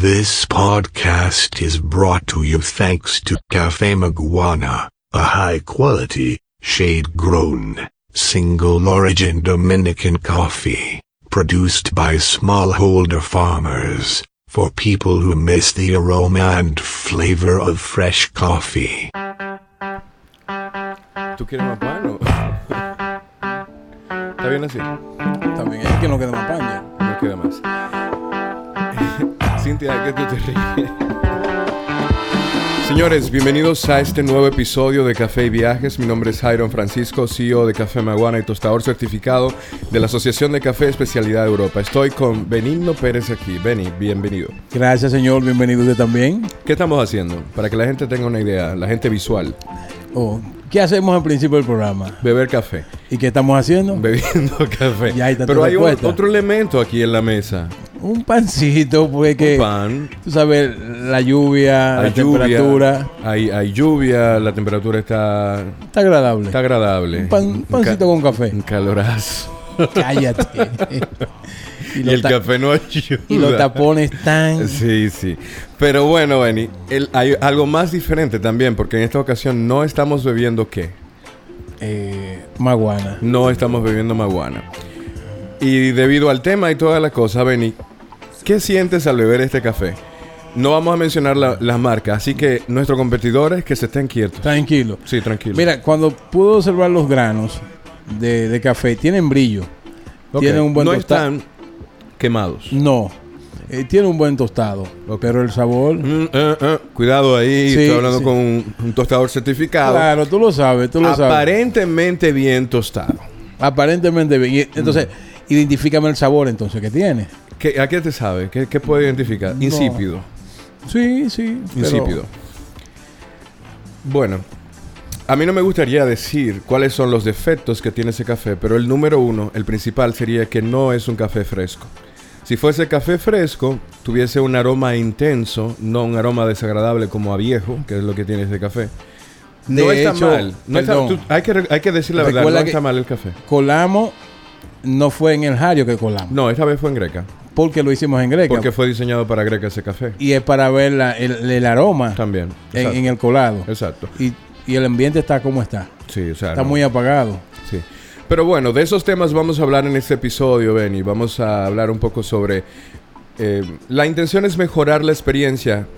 This podcast is brought to you thanks to Cafe Maguana, a high quality, shade grown, single origin Dominican coffee, produced by smallholder farmers, for people who miss the aroma and flavor of fresh coffee. ¿Tú quieres más pan o- ¿Está bien así? También es que no queda más paña. No queda más. Cintia, ¿de qué tú te ríes? Señores, bienvenidos a este nuevo episodio de Café y Viajes. Mi nombre es Jairon Francisco, CEO de Café Maguana y tostador certificado de la Asociación de Café Especialidad de Europa. Estoy con Benigno Pérez aquí. Beni, bienvenido. Gracias, señor. Bienvenido usted también. ¿Qué estamos haciendo? Para que la gente tenga una idea, la gente visual. Oh, ¿Qué hacemos al principio del programa? Beber café. ¿Y qué estamos haciendo? Bebiendo café. Tanta Pero hay un- otro elemento aquí en la mesa. Un pancito, pues que... Un pan. Tú sabes, la lluvia, la lluvia, temperatura. Hay, hay lluvia, la temperatura está, Está agradable. está agradable. Un pan- un pancito con café. Un calorazo. Cállate. Y, el café no ayuda. y los tapones tan... Sí, sí. Pero bueno, Benny, el- hay algo más diferente también, porque en esta ocasión no estamos bebiendo qué. Eh, maguana. No estamos bebiendo maguana. Y debido al tema y toda la cosa, Benny, ¿qué sientes al beber este café? No vamos a mencionar la- las marcas, así que nuestros competidores que se estén quietos. Tranquilo. Sí, tranquilo. Mira, cuando pude observar los granos de, de café, tienen brillo. Tienen un buen No están quemados. No. Eh, tiene un buen tostado. Pero el sabor... Mm, eh, eh, Cuidado ahí, Sí, estoy hablando sí. con un, un tostador certificado. Claro, tú lo sabes, tú lo sabes. Aparentemente bien tostado. Aparentemente bien. Entonces, Mm. identifícame el sabor entonces que tiene. ¿Qué, ¿A qué te sabe? ¿Qué, qué puede identificar? No. Insípido. Sí, sí. pero- Insípido. Bueno, a mí no me gustaría decir cuáles son los defectos que tiene ese café, pero el número uno, el principal, sería que no es un café fresco. Si fuese café fresco, tuviese un aroma intenso, no un aroma desagradable como a viejo, que es lo que tiene ese café. No está hecho, mal. No está- tú- hay, que, re- hay que decir la verdad, no está mal el café. Colamos no fue en el Jario que colamos. No, esta vez fue en Greca. Porque lo hicimos en Greca. Porque fue diseñado para Greca ese café. y es para ver la- el, el aroma También. en, el colado. Exacto. Y, y el ambiente está como está. Sí, o sea. Está no. muy apagado. Pero bueno, de esos temas vamos a hablar en este episodio, Benny. Vamos a hablar un poco sobre... eh, la intención es mejorar la experiencia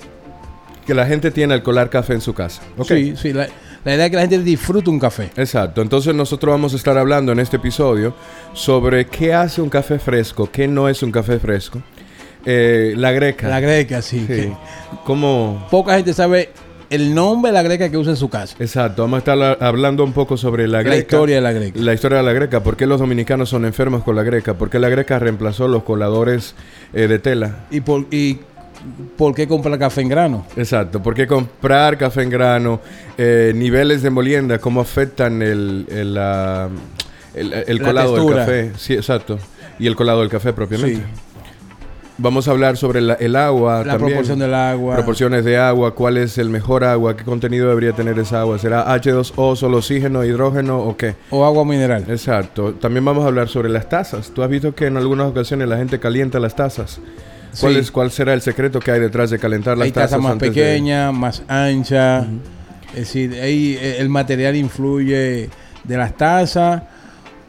que la gente tiene al colar café en su casa. ¿ok? Sí, sí. La, la idea es que la gente disfrute un café. Exacto. Entonces nosotros vamos a estar hablando en este episodio sobre qué hace un café fresco, qué no es un café fresco. Eh, la greca. La greca, sí. Sí. que ¿Cómo...? poca gente sabe el nombre de la greca que usa en su casa. Exacto. Vamos a estar la- hablando un poco sobre la La, greca. historia de la greca. La historia de la greca, ¿por qué los dominicanos son enfermos con la greca? ¿Por qué la greca reemplazó los coladores eh, de tela? ¿Y por, y por qué comprar café en grano? Exacto, ¿por qué comprar café en grano? Eh, niveles de molienda, ¿cómo afectan el, el, la- el- el La colado del café? Sí, exacto. Y el colado del café propiamente. Sí. Vamos a hablar sobre la- el agua La también. proporción del agua. Proporciones de agua, cuál es el mejor agua, qué contenido debería tener esa agua, será H2O, solo oxígeno, hidrógeno o qué. O agua mineral. Exacto. También vamos a hablar sobre las tazas. Tú has visto que en algunas ocasiones la gente calienta las tazas. ¿Cuál, Sí. es, ¿Cuál será el secreto que hay detrás de calentar las Hay tazas? tazas más antes de- pequeñas, más anchas. Es decir, ahí eh, el material influye de las tazas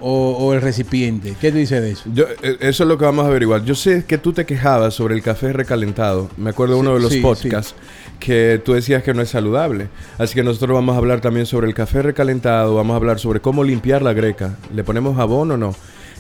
o, o el recipiente. ¿Qué tú dices de eso? Yo, eh, eso es lo que vamos a averiguar. Yo sé que tú te quejabas sobre el café recalentado. Me acuerdo de uno de los sí, podcasts que tú decías que no es saludable. Así que nosotros vamos a hablar también sobre el café recalentado. Vamos a hablar sobre cómo limpiar la greca. ¿Le ponemos jabón o no?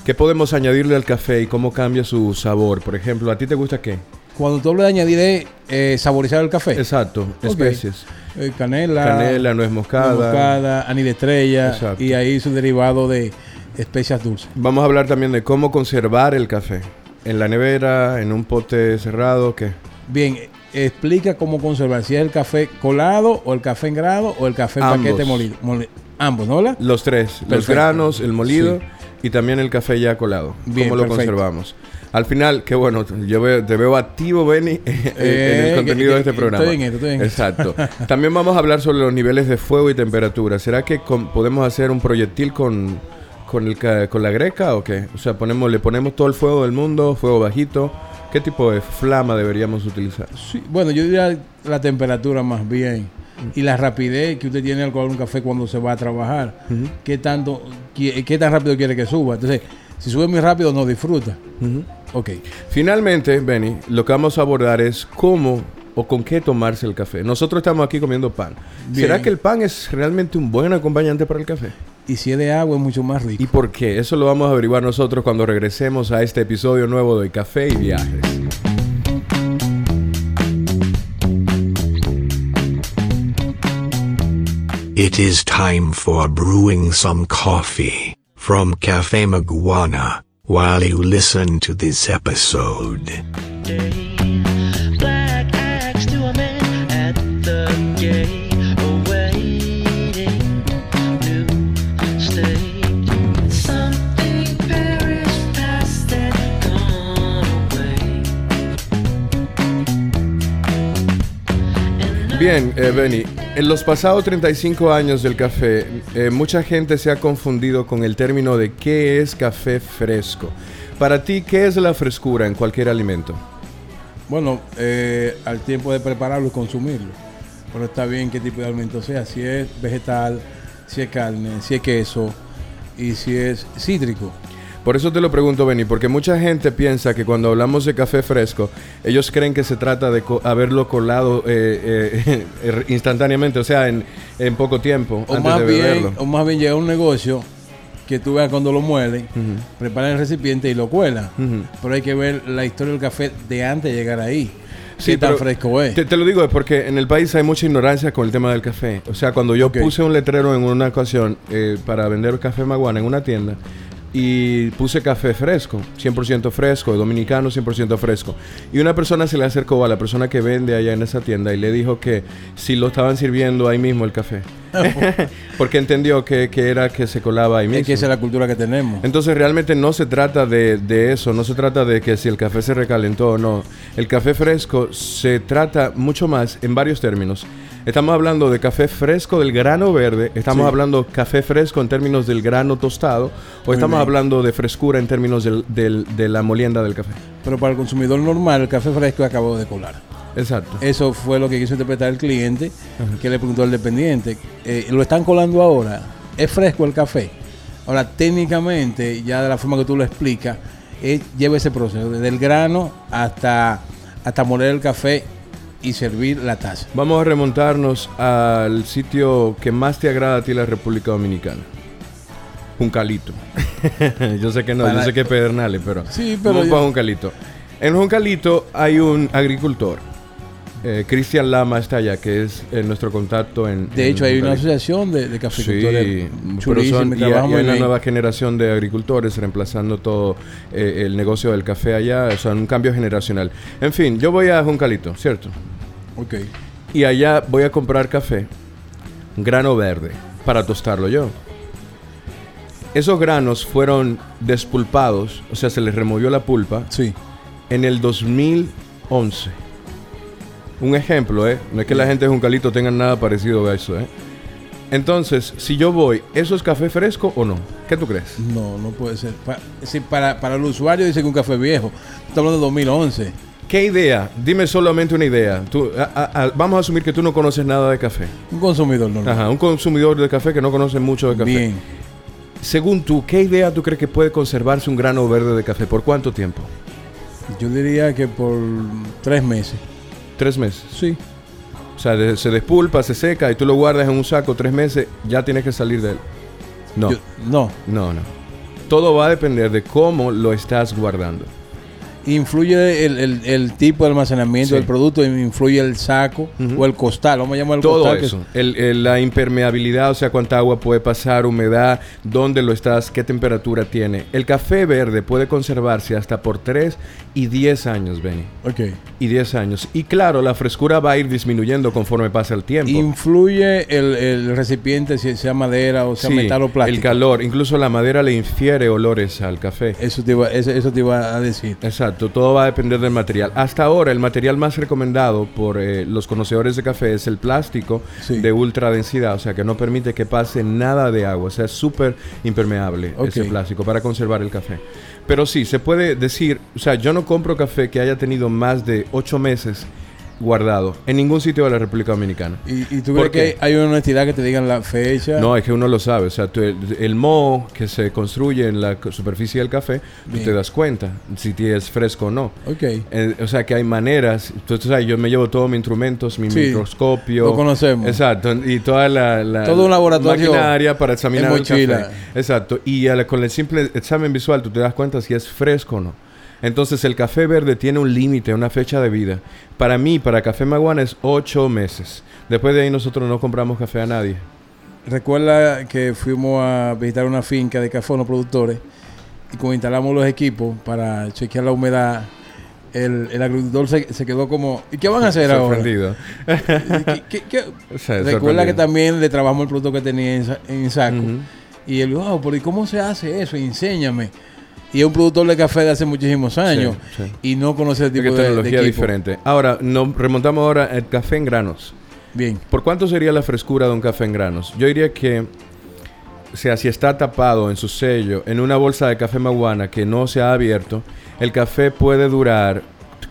¿Qué podemos añadirle al café y cómo cambia su sabor? Por ejemplo, ¿a ti te gusta qué? Cuando tú hablas de añadir eh, saborizar el café, Exacto, especies. eh, canela, Canela, nuez nuez moscada. moscada, anís de estrella Exacto. y ahí su derivado de especias dulces. Vamos a hablar también de cómo conservar el café. En la nevera, en un pote cerrado, ¿qué? Bien, eh, explica cómo conservar, si es el café colado o el café en grado o el café en Ambos. paquete molido. Moli- ambos, ¿no? ¿verdad? Los tres, los granos, el molido Sí. y también el café ya colado. Bien, ¿Cómo lo conservamos? Al final, qué bueno, yo veo- te veo activo, Benny, en Eh, el contenido que- de este que- programa. estoy en esto, estoy en esto. Exacto. También vamos a hablar sobre los niveles de fuego y temperatura. ¿Será que con- podemos hacer un proyectil con, con, el, con la greca o qué? O sea, ponemos, le ponemos todo el fuego del mundo, fuego bajito, ¿Qué tipo de flama deberíamos utilizar? Sí, bueno, yo diría la temperatura más bien y la rapidez que usted tiene al coger un café cuando se va a trabajar. ¿Qué tanto, qué, qué tan rápido quiere que suba? Entonces, si sube muy rápido no disfruta. Ujú. Ok. Finalmente, Benny, lo que vamos a abordar es cómo o con qué tomarse el café. Nosotros estamos aquí comiendo pan. Bien. ¿Será que el pan es realmente un buen acompañante para el café? Y si es de agua es mucho más rico. ¿Y por qué? Eso lo vamos a averiguar nosotros cuando regresemos a este episodio nuevo de Café y Viajes. It is time for brewing some coffee from Cafe Maguana while you listen to this episode. Bien, eh, Benny, en los pasados 35 años del café, eh, mucha gente se ha confundido con el término de qué es café fresco. Para ti, ¿qué es la frescura en cualquier alimento? Bueno, eh, al tiempo de prepararlo y consumirlo. Pero está bien qué tipo de alimento sea. Si es vegetal, si es carne, si es queso y si es cítrico. Por eso te lo pregunto, Benny, porque mucha gente piensa que cuando hablamos de café fresco, ellos creen que se trata de co- haberlo colado eh, eh, instantáneamente, o sea, en, en poco tiempo, O antes más, de bien, beberlo. o más bien llega un negocio que tú veas cuando lo muelen, preparan el recipiente y lo cuelan. Pero hay que ver la historia del café de antes de llegar ahí. Sí, qué tan fresco es. Te, te lo digo es porque en el país hay mucha ignorancia con el tema del café. O sea, cuando yo puse un letrero en una ocasión eh, para vender café maguana en una tienda y puse café fresco, 100% fresco, dominicano 100% fresco. Y una persona se le acercó a la persona que vende allá en esa tienda y le dijo que si lo estaban sirviendo ahí mismo el café. porque entendió que, que era que se colaba ahí mismo. es que esa es la cultura que tenemos. Entonces realmente no se trata de, de eso, no se trata de que si el café se recalentó o no. El café fresco se trata mucho más en varios términos. Estamos hablando de café fresco del grano verde, estamos Sí. hablando café fresco en términos del grano tostado, o estamos bien. hablando de frescura en términos del- del- de la molienda del café. Pero para el consumidor normal, el café fresco acabó de colar. Exacto. Eso fue lo que quiso interpretar el cliente, que le preguntó al dependiente. eh, lo están colando ahora. ¿Es fresco el café? Ahora, técnicamente, ya de la forma que tú lo explicas, es- lleva ese proceso, desde el grano hasta, hasta moler el café y servir la taza. Vamos a remontarnos al sitio que más te agrada a ti la República Dominicana. Juncalito. yo sé que no, yo Para- sé que es Pedernales, pero, Sí, pero vamos yo- para Juncalito. En Juncalito hay un agricultor. Eh, Cristian Lama está allá, que es eh, nuestro contacto en. De en hecho, hay una Juncalito. asociación de, de caficultores Sí, pero son- y y, hay una bien. nueva generación de agricultores reemplazando todo eh, el negocio del café allá, o sea, un cambio generacional. En fin, yo voy a Juncalito, ¿cierto? Ok. Y allá voy a comprar café, grano verde, para tostarlo yo. Esos granos fueron despulpados, o sea, se les removió la pulpa Sí. en el 2011. Un ejemplo, ¿eh? No es que la gente de Juncalito tenga nada parecido a eso, ¿eh? Entonces, si yo voy, ¿eso es café fresco o no? ¿Qué tú crees? No, no puede ser. Pa- sí, para, para el usuario dice que un café viejo. Estamos hablando de 2011. ¿Qué idea? Dime solamente una idea. Tú, a- a- a- vamos a asumir que tú no conoces nada de café. Un consumidor normal. Ajá, un consumidor de café que no conoce mucho de café. Bien. Según tú, ¿qué idea tú crees que puede conservarse un grano verde de café? ¿Por cuánto tiempo? Yo diría que por tres meses. Tres meses. Sí. O sea, de- se despulpa, se seca y tú lo guardas en un saco tres meses, ya tienes que salir de él. No, Yo- no. no, no. Todo va a depender de cómo lo estás guardando. Influye el, el- el tipo de almacenamiento Sí. del producto, influye el saco o el costal. Vamos a llamar el Todo costal. que eso. El- el- la impermeabilidad, o sea, cuánta agua puede pasar, humedad, dónde lo estás, qué temperatura tiene. El café verde puede conservarse hasta por 3 y 10 años, Benny. Ok. Y 10 años. Y claro, la frescura va a ir disminuyendo conforme pasa el tiempo. Influye el, el recipiente, si sea madera o sea Sí, metal o plástico. el calor. Incluso la madera le infiere olores al café. Eso te, iba, eso, eso te iba a decir. Exacto. Exacto, todo va a depender del material. Hasta ahora, el material más recomendado por eh, los conocedores de café es el plástico Sí. de ultra densidad, o sea que no permite que pase nada de agua, o sea, es súper impermeable ese plástico para conservar el café. Pero sí, se puede decir, o sea, yo no compro café que haya tenido más de ocho meses guardado en ningún sitio de la República Dominicana. ¿Y, y tú ¿Por crees qué? que hay una honestidad que te digan la fecha? No, es que uno lo sabe. O sea, tú- el, el moho que se construye en la superficie del café, tú Bien. te das cuenta si es fresco o no. Ok. Eh, o sea, que hay maneras. Tú, tú sabes, yo me llevo todos mis instrumentos, mi Sí, microscopio. lo conocemos. Exacto. Y toda la, la- Todo un laboratorio maquinaria para examinar el café. Exacto. Y a la- con el simple examen visual tú te das cuenta si es fresco o no. Entonces el café verde tiene un límite, una fecha de vida. Para mí, para Café Maguana es ocho meses. Después de ahí nosotros no compramos café a nadie. Recuerda que fuimos a visitar una finca de café, unos productores, y cuando instalamos los equipos para chequear la humedad, el, el agricultor se, se quedó como, ¿y qué van a hacer ahora? ¿Qué- qué- qué? O sea, Recuerda sorprendido. que también le trabajamos el producto que tenía en, en saco. Y él, wow, pero ¿y cómo se hace eso? Enséñame. Y es un productor de café de hace muchísimos años Sí, sí. y no conoce el tipo de, de tecnología equipo. diferente. Ahora, nos remontamos ahora al café en granos. Bien. ¿Por cuánto sería la frescura de un café en granos? Yo diría que, o sea, si está tapado en su sello, en una bolsa de café maguana que no se ha abierto, el café puede durar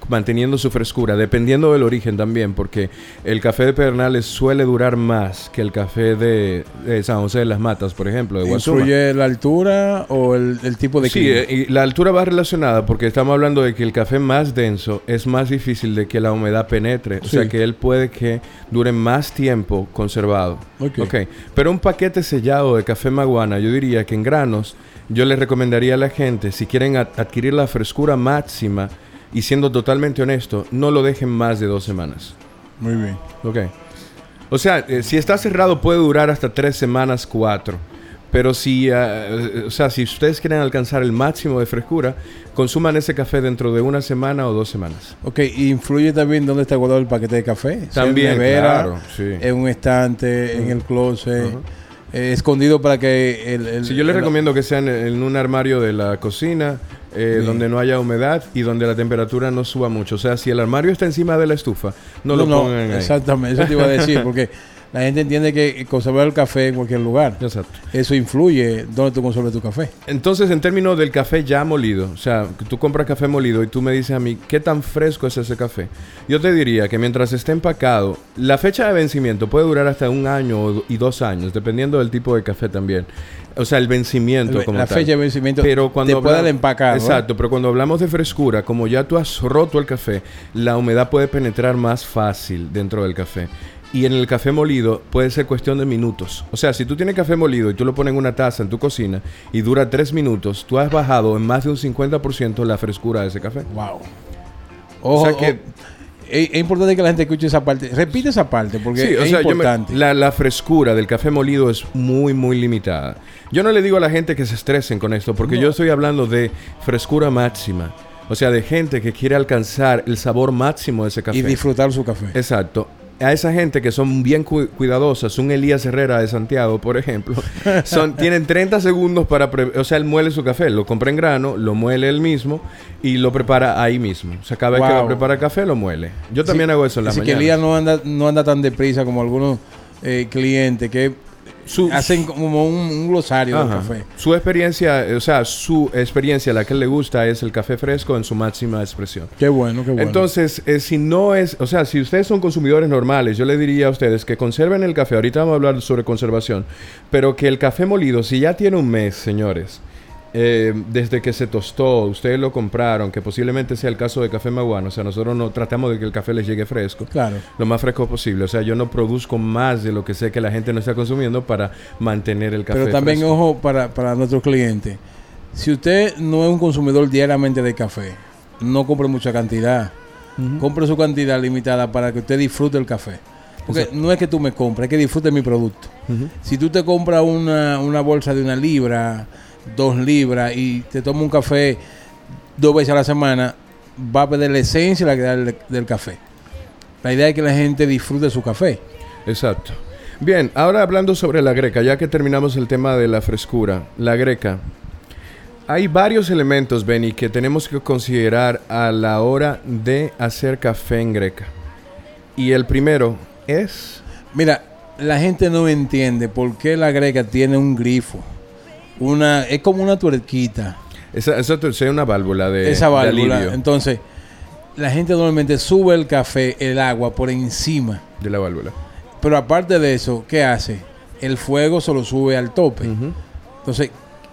manteniendo su frescura, dependiendo del origen también, porque el café de Pedernales suele durar más que el café de, de San José de las Matas, por ejemplo, de Guasuma. ¿Influye la altura o el, el tipo de Sí, clima? eh, y la altura va relacionada porque estamos hablando de que el café más denso es más difícil de que la humedad penetre. O Sí. sea que él puede que dure más tiempo conservado. Ok. Ok. Pero un paquete sellado de café maguana, yo diría que en granos, yo les recomendaría a la gente, si quieren ad- adquirir la frescura máxima y siendo totalmente honesto, no lo dejen más de dos semanas. Muy bien. Ok. O sea, eh, si está cerrado puede durar hasta tres semanas, cuatro. Pero si, eh, o sea, si ustedes quieren alcanzar el máximo de frescura, consuman ese café dentro de una semana o dos semanas. Ok, ¿y influye también dónde está guardado el paquete de café? También, nevera, claro, sí. en un estante, en el closet, eh, escondido para que el... el- Si yo les el- recomiendo que sean en un armario de la cocina, eh, donde no haya humedad y donde la temperatura no suba mucho. O sea, si el armario está encima de la estufa, no, lo pongan ahí. Exactamente, eso te iba a decir, porque la gente entiende que conservar el café en cualquier lugar, Exacto. eso influye donde tú conservas tu café. Entonces, en términos del café ya molido, o sea, tú compras café molido y tú me dices a mí, ¿qué tan fresco es ese café? Yo te diría que mientras esté empacado, la fecha de vencimiento puede durar hasta un año y dos años, dependiendo del tipo de café también. O sea, el vencimiento El- como la tal. fecha de vencimiento Pero cuando. Exacto, pero cuando hablamos de frescura, como ya tú has roto el café, la humedad puede penetrar más fácil dentro del café. Y en el café molido puede ser cuestión de minutos. O sea, si tú tienes café molido y tú lo pones en una taza en tu cocina y dura tres minutos, tú has bajado en más de un 50% la frescura de ese café. Wow. Ojo, O sea que- o- es, importante que la gente escuche esa parte. Repite esa parte porque Sí, es sea, yo me- importante. la, la frescura del café molido es muy, muy limitada. Yo no le digo a la gente que se estresen con esto, porque yo estoy hablando de frescura máxima. O sea, de gente que quiere alcanzar el sabor máximo de ese café. y disfrutar su café. Exacto. A esa gente que son bien cu- cuidadosas, un Elías Herrera de Santiago, por ejemplo, son, tienen 30 segundos para... o sea, él muele su café, lo compra en grano, lo muele él mismo y lo prepara ahí mismo. O sea, cada vez que va a preparar café, lo muele. Yo también hago eso en la Así mañana. que Elías no anda, no anda tan deprisa como algunos eh, clientes que Su- hacen como un, un glosario del café. Su experiencia, o sea, su experiencia, la que le gusta es el café fresco en su máxima expresión. Qué bueno, qué bueno. Entonces, eh, si no es, o sea, si ustedes son consumidores normales, yo le diría a ustedes que conserven el café. Ahorita vamos a hablar sobre conservación, pero que el café molido, si ya tiene un mes, señores, eh, desde que se tostó, ustedes lo compraron, que posiblemente sea el caso de café maguano, o sea, nosotros no tratamos de que el café les llegue fresco. claro. Lo más fresco posible. O sea, yo no produzco más de lo que sé que la gente no está consumiendo para mantener el café Pero también, fresco. ojo, para, para nuestros clientes. Si usted no es un consumidor diariamente de café, no compre mucha cantidad. Compre su cantidad limitada para que usted disfrute el café. Porque no es que tú me compres, es que disfrute mi producto. Si tú te compras una, una bolsa de una libra, dos libras y te tomas un café dos veces a la semana, va a perder la esencia y la calidad del, del café. La idea es que la gente disfrute su café. Exacto. Bien, ahora hablando sobre la greca, ya que terminamos el tema de la frescura, la greca. Hay varios elementos, Benny, que tenemos que considerar a la hora de hacer café en greca. Y el primero es... Mira, la gente no entiende por qué la greca tiene un grifo. Una, es como una tuerquita. Esa, esa es una válvula de, esa válvula. Entonces, la gente normalmente sube el café, el agua por encima. de la válvula. Pero aparte de eso, ¿qué hace? El fuego se lo sube al tope. Entonces,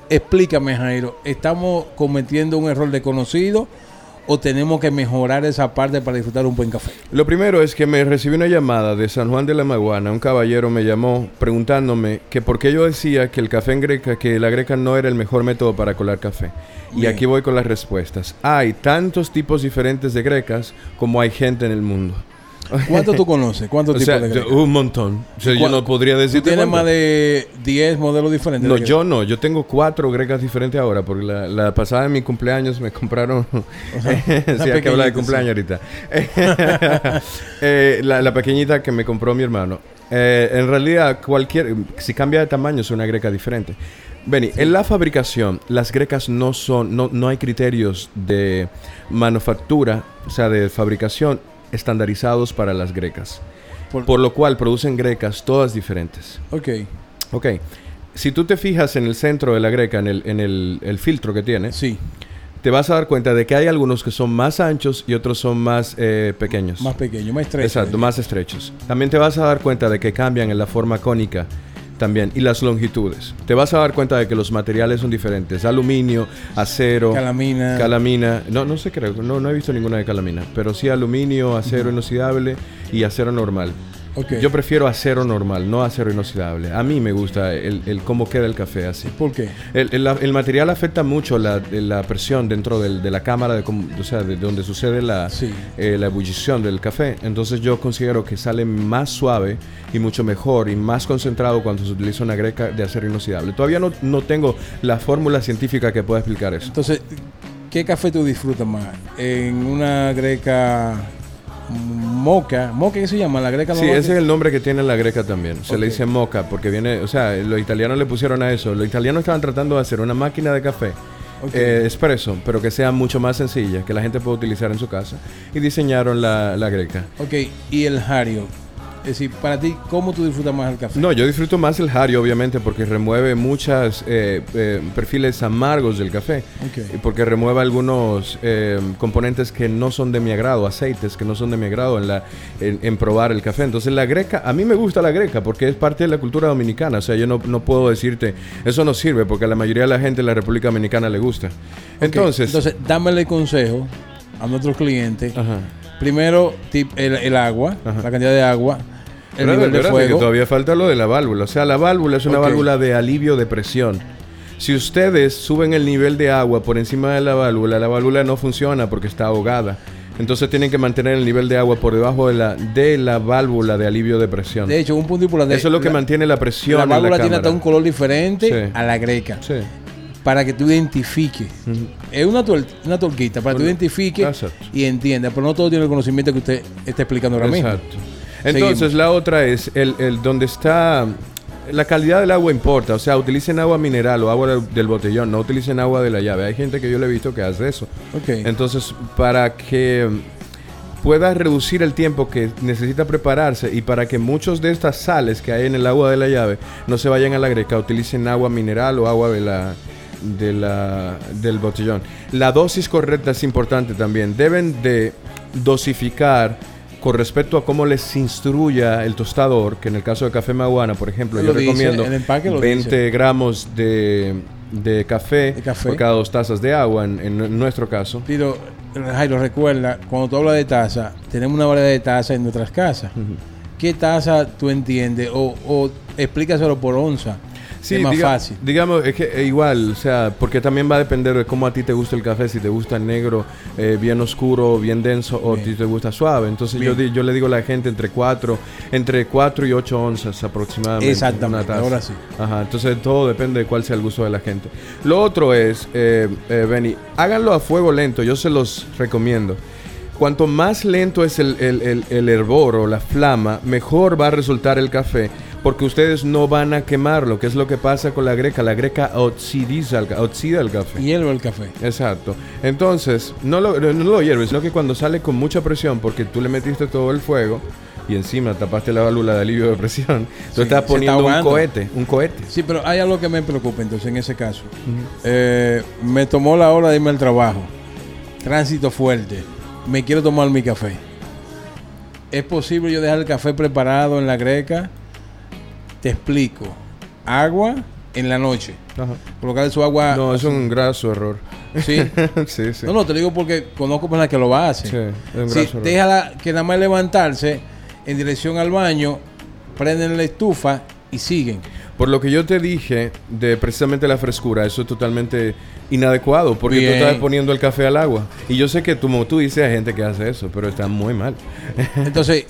explícame, Jairo, ¿estamos cometiendo un error desconocido o tenemos que mejorar esa parte para disfrutar un buen café? Lo primero es que me recibí una llamada de San Juan de la Maguana. Un caballero me llamó preguntándome que por qué yo decía que el café en greca, que la greca no era el mejor método para colar café. Y aquí voy con las respuestas. Hay tantos tipos diferentes de grecas como hay gente en el mundo. ¿Cuánto tú conoces? ¿Cuántos O tipos sea, de greca? un montón. O sea, yo ¿Cuál- no podría ¿Tú decirte tienes cuánto. más de 10 modelos diferentes? No, yo no. Yo tengo cuatro grecas diferentes ahora, porque la, la pasada de mi cumpleaños me compraron... sea, sí, una hay que hablar de cumpleaños ahorita. Eh, la, la pequeñita que me compró mi hermano. Eh, en realidad, cualquier... Si cambia de tamaño, es una greca diferente. Benny, en la fabricación, las grecas no son... No, no hay criterios de manufactura, o sea, de fabricación estandarizados para las grecas. Por- Por lo cual producen grecas todas diferentes. Ok. Ok. Si tú te fijas en el centro de la greca, en el, en el, el filtro que tiene, Sí, te vas a dar cuenta de que hay algunos que son más anchos y otros son más eh, pequeños. más pequeño, más estrecho. Exacto, más estrechos. También te vas a dar cuenta de que cambian en la forma cónica también y las longitudes. Te vas a dar cuenta de que los materiales son diferentes. Aluminio, acero, Calamina. calamina. No, no sé, creo. No, no he visto ninguna de calamina. Pero sí aluminio, acero inoxidable y acero normal. Yo prefiero acero normal, no acero inoxidable. A mí me gusta el, el cómo queda el café así. ¿Por qué? El, el- la- el material afecta mucho la, la presión dentro del- de la cámara, de, o sea, de donde sucede la, Sí. eh, la ebullición del café. Entonces yo considero que sale más suave y mucho mejor y más concentrado cuando se utiliza una greca de acero inoxidable. Todavía no, no tengo la fórmula científica que pueda explicar eso. Entonces, ¿qué café tú disfrutas más? ¿En una greca moca? ¿Moca qué se llama? ¿La greca Sí, ese es el nombre que tiene la greca también. Se le dice moca porque viene, o sea, los italianos le pusieron a eso. Los italianos estaban tratando de hacer una máquina de café Ok. eh, expreso, pero que sea mucho más sencilla, que la gente pueda utilizar en su casa. Y diseñaron la, la greca. Ok, y el Hario. Es decir, para ti, ¿cómo tú disfrutas más el café? No, yo disfruto más el Hario, obviamente, porque remueve muchos perfiles amargos del café. Ok. Y porque remueve algunos eh, componentes que no son de mi agrado, aceites que no son de mi agrado en, la, en, en probar el café. Entonces la greca, a mí me gusta la greca porque es parte de la cultura dominicana. O sea, yo no, no puedo decirte, eso no sirve porque a la mayoría de la gente en la República Dominicana le gusta. Entonces, entonces, dámele consejo a nuestros clientes. ajá. Primero, tip- el, el agua, Ajá. la cantidad de agua, el Espérate, nivel de espérate, que fuego. todavía falta lo de la válvula. O sea, la válvula es una válvula de alivio de presión. Si ustedes suben el nivel de agua por encima de la válvula, la válvula no funciona porque está ahogada. Entonces tienen que mantener el nivel de agua por debajo de la, de la válvula de alivio de presión. De hecho, un punto importante. Eso es lo que la- mantiene la presión La en la válvula tiene cámara. hasta un color diferente Sí. a la greca. Sí. Para que tú identifiques. Es una, una torquita, para que tú identifiques Exacto. y entiendas. Pero no todo tiene el conocimiento que usted está explicando ahora mismo. Exacto. Entonces Seguimos. la otra es el, el donde está la calidad del agua importa, o sea, utilicen agua mineral o agua del, botellón, no utilicen agua de la llave. Hay gente que yo le he visto que hace eso. Entonces, para que pueda reducir el tiempo que necesita prepararse y para que muchos de estas sales que hay en el agua de la llave no se vayan a la greca, utilicen agua mineral o agua de la, de la, del botellón. La dosis correcta es importante también. Deben de dosificar con respecto a cómo les instruya el tostador, que en el caso de café maguana, por ejemplo, Lo yo dice, recomiendo en el empaque lo 20 dice. gramos de, de café, De café. por cada dos tazas de agua, en, en nuestro caso. Pero, Jairo, recuerda, cuando tú hablas de taza, tenemos una variedad de tazas en nuestras casas. ¿Qué taza tú entiendes? O, o explícaselo por onza. Sí, es más diga- fácil. Digamos, es que eh, igual, o sea, porque también va a depender de cómo a ti te gusta el café, si te gusta negro, eh, bien oscuro, bien denso, o si te gusta suave. Entonces yo, yo le digo a la gente entre 4, entre 4 y 8 onzas aproximadamente. Exactamente, ahora sí. Ajá, entonces todo depende de cuál sea el gusto de la gente. Lo otro es, eh, eh, Benny, háganlo a fuego lento, yo se los recomiendo. Cuanto más lento es el, el, el- el hervor o la flama, mejor va a resultar el café porque ustedes no van a quemarlo, que es lo que pasa con la greca. La greca oxidiza oxida el café. Hierve el café. Exacto. Entonces, no lo, no lo hierves, sino que cuando sale con mucha presión, porque tú le metiste todo el fuego y encima tapaste la válvula de alivio de presión, tú Sí, estás poniendo está un cohete, un cohete. Sí, pero hay algo que me preocupa entonces en ese caso. Eh, me tomó la hora de irme al trabajo. Tránsito fuerte. Me quiero tomar mi café. ¿Es posible yo dejar el café preparado en la greca? Te explico. Agua en la noche. Ajá. Colocar su agua. No, es un graso error. Sí. sí, sí. No, no, te digo porque conozco personas que lo hacen. Sí, es un Sí, error. déjala que nada más levantarse en dirección al baño, prenden la estufa y siguen. Por lo que yo te dije de precisamente la frescura, eso es totalmente inadecuado, porque Bien. tú estás poniendo el café al agua. Y yo sé que tú, como tú dices, hay gente que hace eso, pero está muy mal. Entonces,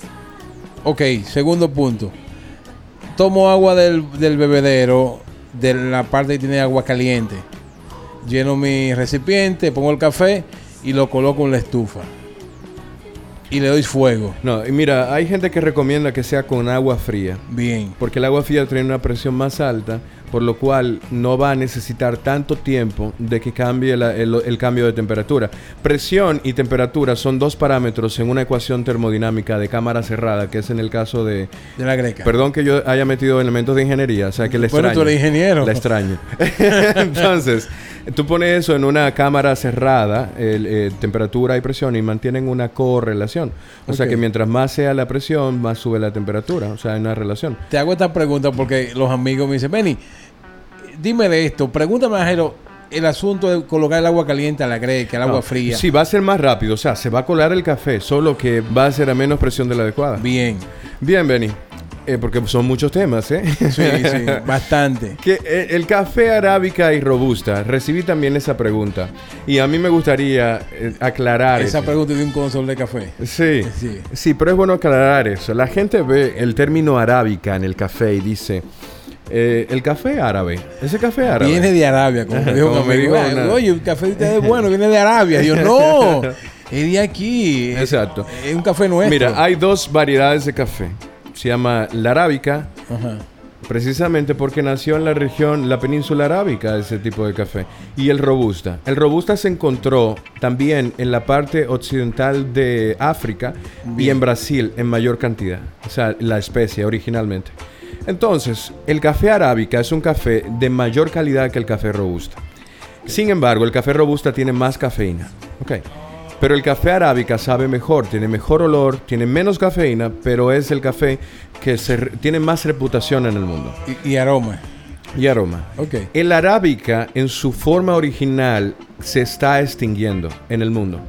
ok, segundo punto. Tomo agua del, del bebedero, de la parte que tiene agua caliente. Lleno mi recipiente, pongo el café y lo coloco en la estufa. Y le doy fuego. No, y mira, hay gente que recomienda que sea con agua fría, Bien. porque el agua fría tiene una presión más alta, por lo cual no va a necesitar tanto tiempo de que cambie la- el, el cambio de temperatura. Presión y temperatura son dos parámetros en una ecuación termodinámica de cámara cerrada, que es en el caso de... De la greca. Perdón que yo haya metido elementos de ingeniería, o sea que le Bueno, extraño. tú eres ingeniero. La extraño. Entonces, tú pones eso en una cámara cerrada, el, eh, temperatura y presión, y mantienen una correlación. O sea que mientras más sea la presión, más sube la temperatura. O sea, hay una relación. Te hago esta pregunta porque los amigos me dicen, Benny, dime de esto, pregúntame, Ajero, el asunto de colocar el agua caliente a la greca, el agua fría. Sí, va a ser más rápido. O sea, se va a colar el café, solo que va a ser a menos presión de la adecuada. Bien. Bien, Benny. Eh, porque son muchos temas, ¿eh? Sí, sí, bastante. Que eh, el café arábica y robusta, recibí también esa pregunta. Y a mí me gustaría eh, aclarar Esa eso. pregunta de un console de café. Sí, Sí. sí, pero es bueno aclarar eso. La gente ve el término arábica en el café y dice, eh, el café árabe, ese café árabe. Viene de Arabia, como me dijo Como me dijo "Ah, una- Oye, el café de ustedes es bueno, viene de Arabia. Y yo, no, es de aquí. Exacto. Es un café nuestro. Mira, hay dos variedades de café. Se llama la arábica, Ajá. precisamente porque nació en la región, la península arábica, ese tipo de café. Y el robusta. El robusta se encontró también en la parte occidental de África y en Brasil en mayor cantidad. O sea, la especie originalmente. Entonces, el café arábica es un café de mayor calidad que el café robusta. Sin embargo, el café robusta tiene más cafeína. Ok. Pero el café arábica sabe mejor, tiene mejor olor, tiene menos cafeína, pero es el café que se tiene más reputación en el mundo. Y, y aroma. Y aroma. Ok. El arábica en su forma original se está extinguiendo en el mundo.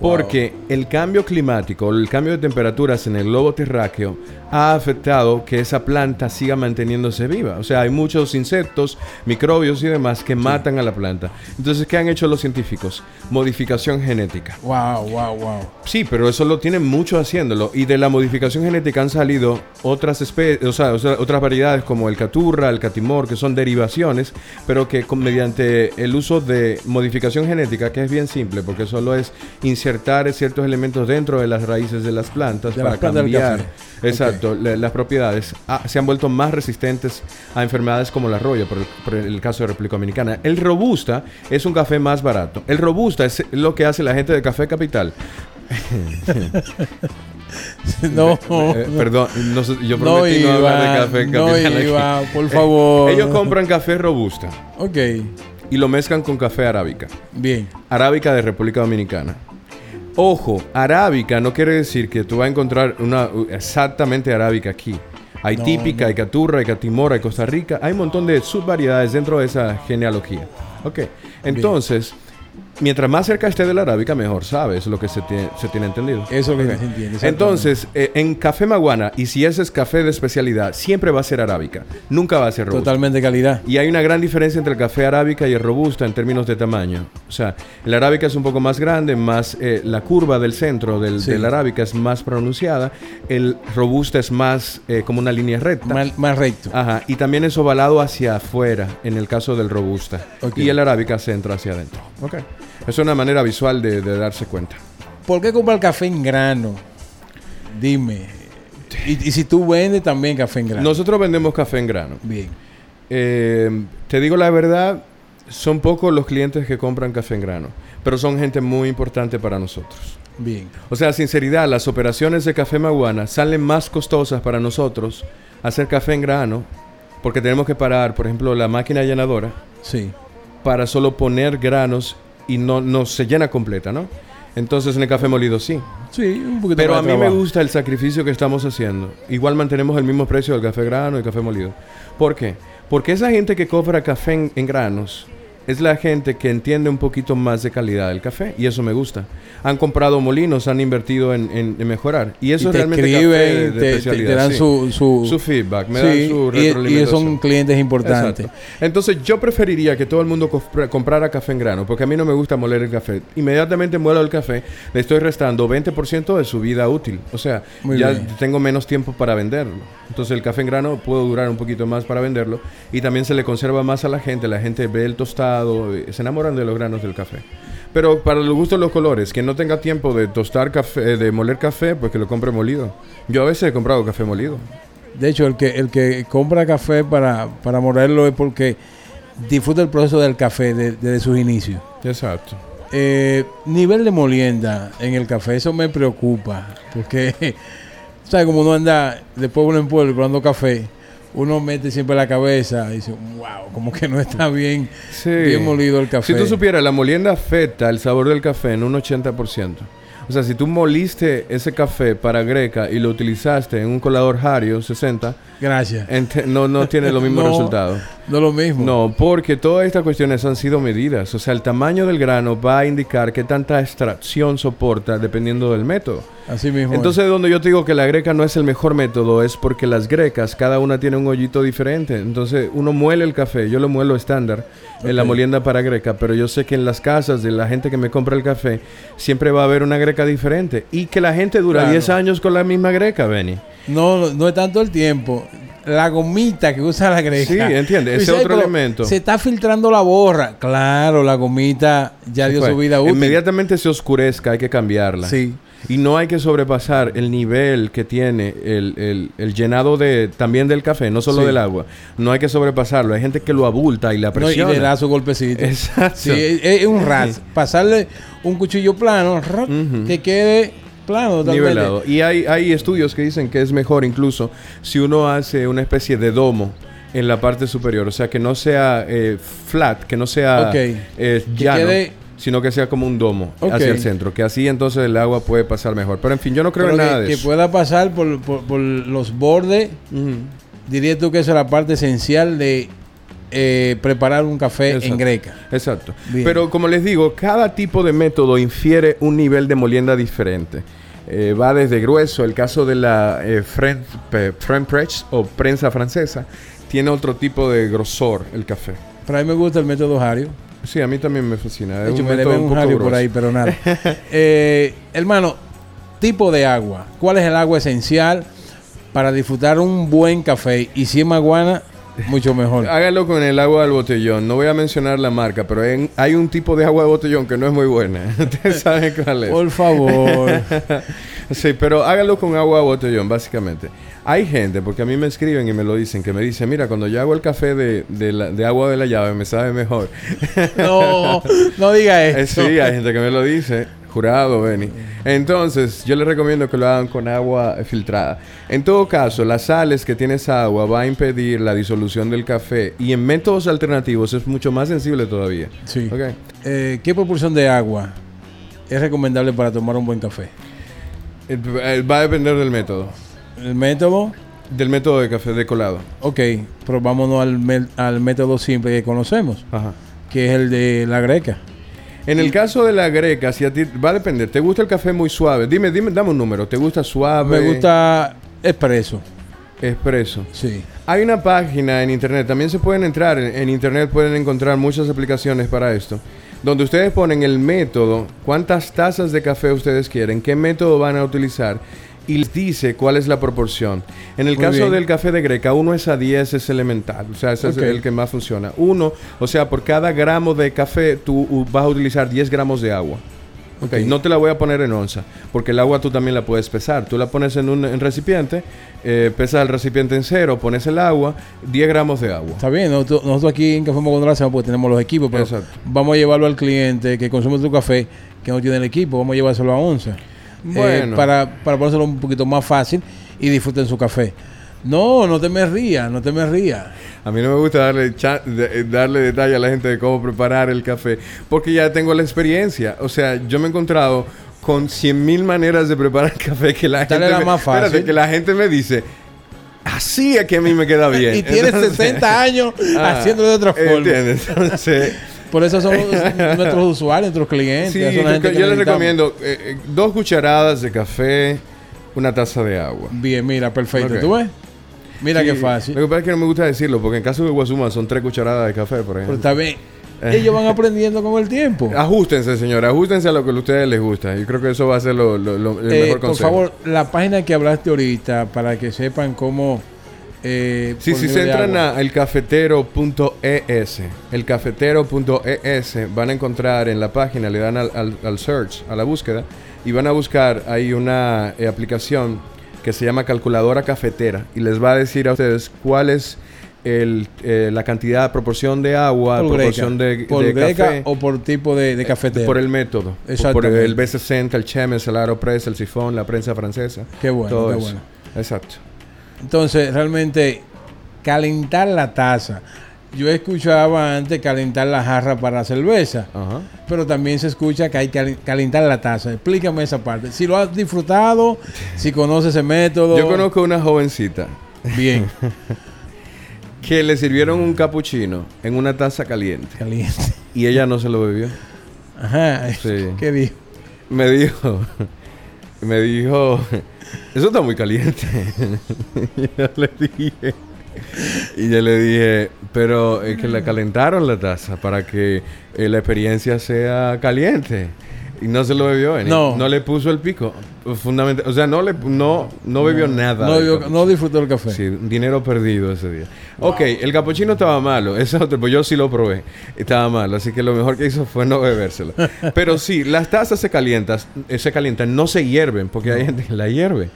Porque el cambio climático, el cambio de temperaturas en el globo terráqueo ha afectado que esa planta siga manteniéndose viva. O sea, hay muchos insectos, microbios y demás que matan a la planta. Entonces, ¿qué han hecho los científicos? Modificación genética. Wow, wow, wow. Sí, pero eso lo tienen mucho haciéndolo. Y de la modificación genética han salido otras especies, o sea, otras variedades como el caturra, el catimor, que son derivaciones, pero que con- mediante el uso de modificación genética, que es bien simple, porque solo es insertar ciertos elementos dentro de las raíces de las plantas De para cambiar. café. Exacto, las propiedades ah, se han vuelto más resistentes a enfermedades como la roya, por el, por el caso de República Dominicana. El robusta es un café más barato. El robusta es lo que hace la gente de Café Capital. No, Eh, perdón, no yo no prometí no, hablar de iba, café no iba, por favor. Ellos compran café robusta Ok, y lo mezclan con café arábica. bien. Arábica de República Dominicana. Ojo, arábica no quiere decir que tú vas a encontrar una exactamente arábica aquí. Hay No, típica, hay caturra, hay catimora, hay Costa Rica. Hay un montón de subvariedades dentro de esa genealogía. Ok, entonces, mientras más cerca esté de la arábica, mejor sabes lo que se tiene, se tiene entendido. Eso es lo que se entiende. Entonces, eh, en café maguana, y si ese es café de especialidad, siempre va a ser arábica. Nunca va a ser robusta. Totalmente calidad. Y hay una gran diferencia entre el café arábica y el robusta en términos de tamaño. O sea, el arábica es un poco más grande, más eh, la curva del centro del, Sí. del arábica es más pronunciada. El robusta es más eh, como una línea recta. Más, más recto. Ajá, y también es ovalado hacia afuera en el caso del robusta. Ok. Y el arábica se entra hacia adentro. Ok. Es una manera visual de, de darse cuenta. ¿Por qué comprar café en grano? Dime. Y, y si tú vendes también café en grano. Nosotros vendemos café en grano. Bien. Eh, te digo la verdad, son pocos los clientes que compran café en grano, pero son gente muy importante para nosotros. Bien. O sea, sinceridad, las operaciones de Café Maguana salen más costosas para nosotros hacer café en grano, porque tenemos que parar, por ejemplo, la máquina llenadora Sí. para solo poner granos y no, no se llena completa, ¿no? Entonces en el café molido sí. Sí, un poquito Pero más a mí me gusta el sacrificio que estamos haciendo. Igual mantenemos el mismo precio del café grano y café molido. ¿Por qué? Porque esa gente que compra café en, en granos es la gente que entiende un poquito más de calidad del café y eso me gusta. Han comprado molinos, han invertido en, en- en mejorar. Y eso Y te realmente escriben, café de te- te, especialidad, te dan sí. su, su, Su feedback, me sí, dan su y- y, retroalimentación. son clientes importantes. Exacto. Entonces yo preferiría que todo el mundo compra- comprara café en grano, porque a mí no me gusta moler el café. Inmediatamente muelo el café, le estoy restando 20% de su vida útil. O sea, Muy ya bien. tengo menos tiempo para venderlo. Entonces el café en grano puedo durar un poquito más para venderlo y también se le conserva más a la gente. La gente ve el tostado, eh, se enamoran de los granos del café. Pero para los gustos de los colores, quien no tenga tiempo de tostar café, eh, de moler café, pues que lo compre molido. Yo a veces he comprado café molido. De hecho, el que, el que compra café para, para morarlo es porque disfruta el proceso del café de- desde sus inicios. Exacto. Eh, nivel de molienda en el café, eso me preocupa. Porque, ¿sabes? Como uno anda de pueblo en pueblo probando café, uno mete siempre la cabeza y dice, wow, como que no está bien, Sí. bien molido el café. Si tú supieras, la molienda afecta el sabor del café en un 80%. O sea, si tú moliste ese café para greca y lo utilizaste en un colador Hario 60, Gracias. no, no tiene los mismos No. resultados. No lo mismo. No, porque todas estas cuestiones han sido medidas. O sea, el tamaño del grano va a indicar qué tanta extracción soporta dependiendo del método. Así mismo. es. Entonces, donde yo te digo que la greca no es el mejor método, es porque las grecas, cada una tiene un hoyito diferente. Entonces, uno muele el café, yo lo muelo estándar en la molienda para greca, pero yo sé que en las casas de la gente que me compra el café, siempre va a haber una greca diferente. Y que la gente dura Claro. 10 años con la misma greca, Benny. No, no es tanto el tiempo. La gomita que usa la greca. Sí, entiende, ese otro "Pero elemento". Se está filtrando la borra. Claro, la gomita ya dio su vida útil. Inmediatamente se oscurezca, hay que cambiarla. Sí. Y no hay que sobrepasar el nivel que tiene el, el- el llenado de también del café, no solo Sí. del agua. No hay que sobrepasarlo. Hay gente que lo abulta y la No, y presiona. le da su golpecito. Exacto. Sí, es, es un ras. Pasarle un cuchillo plano, que quede plano nivelado. Y hay, hay estudios que dicen que es mejor incluso si uno hace una especie de domo en la parte superior. O sea, que no sea eh, flat, que no sea Ok. eh, Que quede- sino que sea como un domo hacia el centro. Que así entonces el agua puede pasar mejor. Pero en fin, yo no creo Pero en que, nada de que eso. pueda pasar por, por- por los bordes. Ujú. Diría tú que esa es la parte esencial de eh, preparar un café en greca. Exacto. Bien. Pero como les digo, cada tipo de método infiere un nivel de molienda diferente. Eh, va desde grueso, el caso de la eh, French, press o prensa francesa, tiene otro tipo de grosor el café. Para mí me gusta el método Hario. Sí, a mí también me fascina. De hecho, un me deben un poco Hario por ahí, pero nada. Hermano, tipo de agua. ¿Cuál es el agua esencial para disfrutar un buen café? Y si es maguana, mucho mejor. Hágalo con el agua del botellón. No voy a mencionar la marca, pero en- hay un tipo de agua de botellón que no es muy buena. Ustedes saben cuál es. Por favor. Sí, pero hágalo con agua de botellón, básicamente. Hay gente, porque a mí me escriben y me lo dicen, que me dicen, mira, cuando yo hago el café de, de la- de agua de la llave, me sabe mejor. No, no diga eso. sí, hay gente que me lo dice. Jurado, Benny. Entonces, yo les recomiendo que lo hagan con agua filtrada. En todo caso, las sales que tiene esa agua va a impedir la disolución del café. Y en métodos alternativos es mucho más sensible todavía. Sí. Eh, ¿Qué proporción de agua es recomendable para tomar un buen café? Eh, eh, Va a depender del método. El método, Del método de café de colado. ok, pero vámonos al, método simple que conocemos, Ajá. que es el de la greca. En el caso de la greca, si a ti va a depender, ¿te gusta el café muy suave? Dime, dime, dame un número. ¿Te gusta suave? Me gusta expreso, expreso. sí. Hay una página en internet, también se pueden entrar en, en internet, pueden encontrar muchas aplicaciones para esto, donde ustedes ponen el método, cuántas tazas de café ustedes quieren, qué método van a utilizar y les dice cuál es la proporción. En el Muy caso bien. del café de greca, 1 es a 10 es elemental, o sea, ese es el que más funciona. Uno, o sea, por cada gramo de café tú u- vas a utilizar 10 gramos de agua. Ok, no te la voy a poner en onza, porque el agua tú también la puedes pesar. Tú la pones en un en recipiente, eh, pesas el recipiente en cero, pones el agua, 10 gramos de agua. Está bien, nosotros, nosotros aquí en Café hacemos porque tenemos los equipos, pero Exacto. vamos a llevarlo al cliente que consume tu café, que no tiene el equipo, vamos a llevárselo a 11. Bueno. para, para ponérselo un poquito más fácil y disfruten su café. No, no te me rías, no te me rías. A mí no me gusta darle, de- eh, darle detalle a la gente de cómo preparar el café, porque ya tengo la experiencia. O sea, yo me he encontrado con 100 mil maneras de preparar café que la Dale gente... la me, más fácil. espérate, que la gente me dice, así es que a mí me queda bien. y tienes Entonces- 60 años Ah, haciéndolo de otra forma. ¿Entiendes? Entonces... Por eso son nuestros usuarios, nuestros clientes. Sí, yo, les recomiendo eh, eh, dos cucharadas de café, una taza de agua. Bien, mira, perfecto. Ok. ¿Tú ves? Mira Sí, qué fácil. Lo que pasa es que no me gusta decirlo, porque en caso de Guasuma son tres cucharadas de café, por Pero ejemplo. está bien. Ellos van aprendiendo con el tiempo. Ajustense, señora, ajustense a lo que a ustedes les gusta. Yo creo que eso va a ser lo, lo- lo- el Eh, mejor por consejo. favor, la página que hablaste ahorita, para que sepan cómo... Eh, Sí, por si se entran a elcafetero.es, elcafetero.es, van a encontrar en la página, le dan al, al- al search, a la búsqueda, y van a buscar ahí una eh, aplicación que se llama calculadora cafetera y les va a decir a ustedes cuál es el, eh, la cantidad, proporción de agua, por proporción greca, de, por de café. o por tipo de, de cafetero. Por el método. Por Exactamente. el B60, el Chemes, el Aeropress, el sifón, la prensa francesa. Qué bueno, qué eso. bueno. Exacto. Entonces, realmente, calentar la taza. Yo escuchaba antes calentar la jarra para la cerveza, Ajá. pero también se escucha que hay que calen- calentar la taza. Explícame esa parte. Si lo has disfrutado, si conoces ese método. Yo conozco una jovencita Bien, que le sirvieron un capuchino en una taza caliente caliente. y ella no se lo bebió. Ajá. Sí. ¿Qué dijo? Me dijo, me dijo, eso está muy caliente. y yo le dije, y yo le dije, pero es que le calentaron la taza para que eh, la experiencia sea caliente. Y no se lo bebió, ni- No. no le puso el pico. Fundamental, o sea, no le no no bebió nada. No, yo- capuchino. no disfrutó el café. Sí, dinero perdido ese día. Ok, el capuchino estaba malo. Ese otro, pues yo sí lo probé. Estaba malo. Así que lo mejor que hizo fue no bebérselo. Pero sí, las tazas se calientan, eh, se calientan, no se hierven, porque hay gente que la hierve.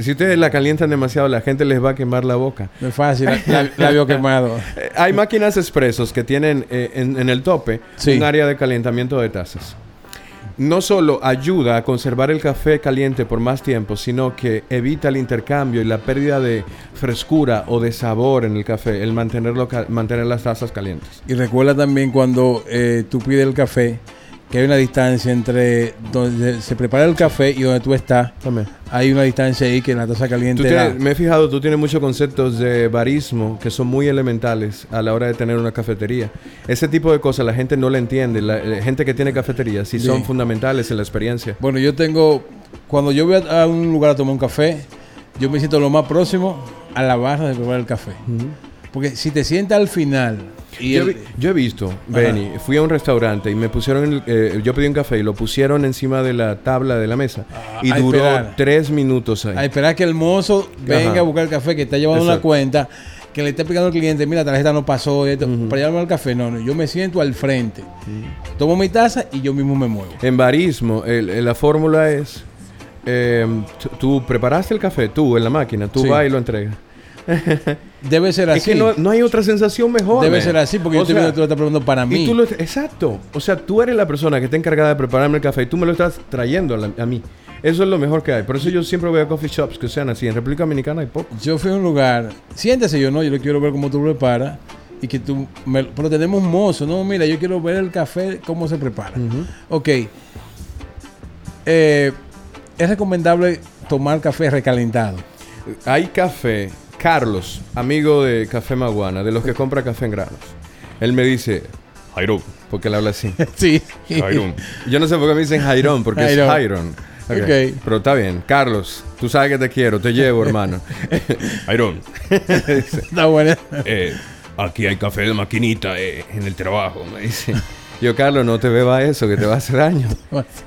Si ustedes la calientan demasiado, la gente les va a quemar la boca. No es fácil, la, la- labio quemado. Eh, hay máquinas expresos que tienen eh, en, en el tope Sí. un área de calentamiento de tazas. No solo ayuda a conservar el café caliente por más tiempo, sino que evita el intercambio y la pérdida de frescura o de sabor en el café, el mantenerlo mantener las tazas calientes. Y recuerda también cuando eh, tú pides el café, que hay una distancia entre donde se prepara el café y donde tú estás. También. Hay una distancia ahí que la taza Tú caliente tienes- me he fijado, tú tienes muchos conceptos de barismo que son muy elementales a la hora de tener una cafetería. Ese tipo de cosas la gente no la entiende. La, la gente que tiene cafetería sí son fundamentales en la experiencia. Bueno, yo tengo, cuando yo voy a, a un lugar a tomar un café, yo me siento lo más próximo a la barra de probar el café. Porque si te sientas al final y yo, el- vi- yo he visto, Benny, fui a un restaurante y me pusieron, el- eh, yo pedí un café y lo pusieron encima de la tabla de la mesa y a duró esperar. tres minutos ahí. a esperar que el mozo venga Ajá. a buscar el café, que está llevando una Exacto. cuenta, que le esté explicando al cliente, mira, la tarjeta no pasó, esto, para llevarme al café. No, no, yo me siento al frente, tomo mi taza y yo mismo me muevo. En barismo, el- la fórmula es, eh, tú- tú preparaste el café, tú en la máquina, tú Sí. vas y lo entregas. Debe ser Es así. que no, no hay otra sensación mejor. Debe man. ser así, porque O yo estoy sea, que tú lo estás preguntando para y mí. tú lo- exacto. O sea, tú eres la persona que está encargada de prepararme el café y tú me lo estás trayendo a, la- a mí. Eso es lo mejor que hay. Por eso yo siempre voy a coffee shops que sean así. En República Dominicana hay poco. Yo fui a un lugar, siéntese yo, no, yo le quiero ver cómo tú lo preparas y que tú, me- pero tenemos un mozo, no, mira, yo quiero ver el café, cómo se prepara. Ok. Eh, es recomendable tomar café recalentado. Hay café. Carlos, amigo de Café Maguana, de los que compra café en granos. Él me dice, Jairón, porque él habla así. sí. Jairón. Yo no sé por qué me dicen Jairón, porque Jairón. es Jairón. Ok. Ok. Pero está bien. Carlos, tú sabes que te quiero, te llevo, hermano. Jairón. Está bueno. eh, aquí hay café de maquinita eh, en el trabajo, me dice. Yo, Carlos, no te beba eso, que te va a hacer daño.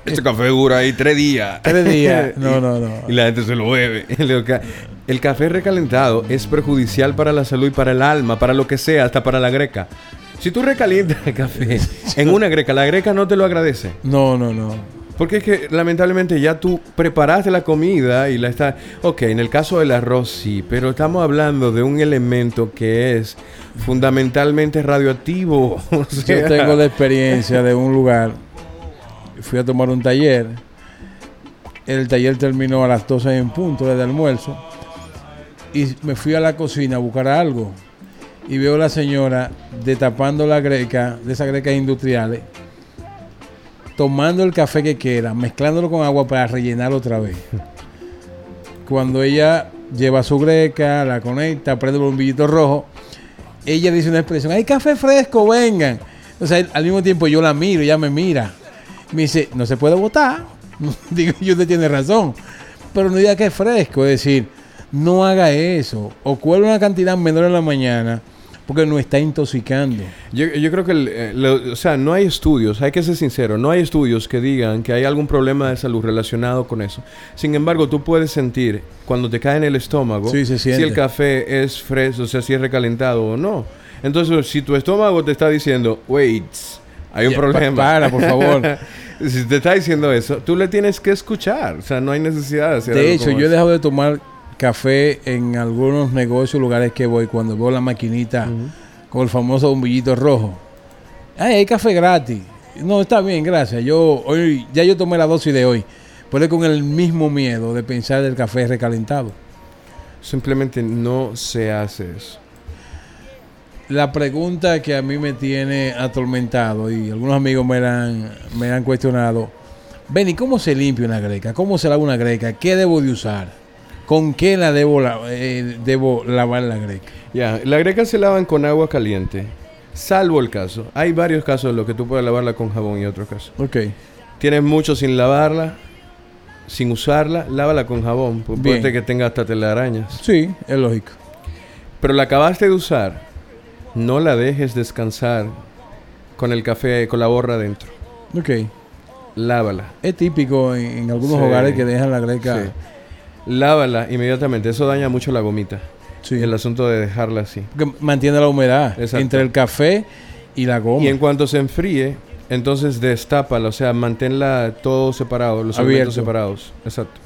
Este café dura ahí tres días. Tres días. No, no, no. Y la gente se lo bebe. Le digo, "Ca- El café recalentado es perjudicial para la salud y para el alma, para lo que sea, hasta para la greca. Si tú recalientas el café en una greca, la greca no te lo agradece. No, no, no. Porque es que lamentablemente ya tú preparaste la comida y la estás... Ok, en el caso del arroz sí, pero estamos hablando de un elemento que es fundamentalmente radioactivo. Yo tengo la experiencia de un lugar. Fui a tomar un taller. El taller terminó a las 12 en punto de almuerzo. Y me fui a la cocina a buscar algo. Y veo a la señora destapando la greca, de esas grecas industriales, tomando el café que quiera, mezclándolo con agua para rellenar otra vez. Cuando ella lleva su greca, la conecta, prende el bombillito rojo, ella dice una expresión, hay café fresco, vengan. O sea, al mismo tiempo yo la miro, ella me mira. Me dice, no se puede votar. Digo, yo usted tiene razón. Pero no diga que es fresco, es decir, no haga eso. O cuelga una cantidad menor en la mañana porque no está intoxicando. Yo, yo creo que, el, eh, lo- o sea, no hay estudios, hay que ser sincero, no hay estudios que digan que hay algún problema de salud relacionado con eso. Sin embargo, tú puedes sentir cuando te cae en el estómago Sí, se si el café es fresco, o sea, si es recalentado o no. Entonces, si tu estómago te está diciendo, wait, hay un problema. pa- para, por favor. si te está diciendo eso, tú le tienes que escuchar. O sea, no hay necesidad de hacer De algo hecho, como yo he dejado de tomar café en algunos negocios, lugares que voy, cuando veo la maquinita con el famoso bombillito rojo. Ay, hay café gratis. No, está bien, gracias. Yo hoy ya yo tomé la dosis de hoy. Pero con el mismo miedo de pensar del café recalentado. Simplemente no se hace eso. La pregunta que a mí me tiene atormentado y algunos amigos me la han, me la han cuestionado. Benny, ¿cómo se limpia una greca? ¿Cómo se lava una greca? ¿Qué debo de usar? ¿Con qué la debo, la- eh, debo lavar la greca? Ya, la greca se lavan con agua caliente, salvo el caso. Hay varios casos en los que tú puedes lavarla con jabón y otros casos. Ok. Tienes mucho sin lavarla, sin usarla, lávala con jabón. pu- Bien. Puede que tenga hasta telarañas. Sí, es lógico. Pero la acabaste de usar, no la dejes descansar con el café, con la borra adentro. Ok. Lávala. Es típico en, en algunos Sí. hogares que dejan la greca. Sí. Lávala inmediatamente. Eso daña mucho la gomita. Sí. El asunto de dejarla así. Porque mantiene la humedad Exacto. entre el café y la goma. Y en cuanto se enfríe, entonces destápala, o sea, manténla todo separado, los Abierto. elementos separados. Exacto.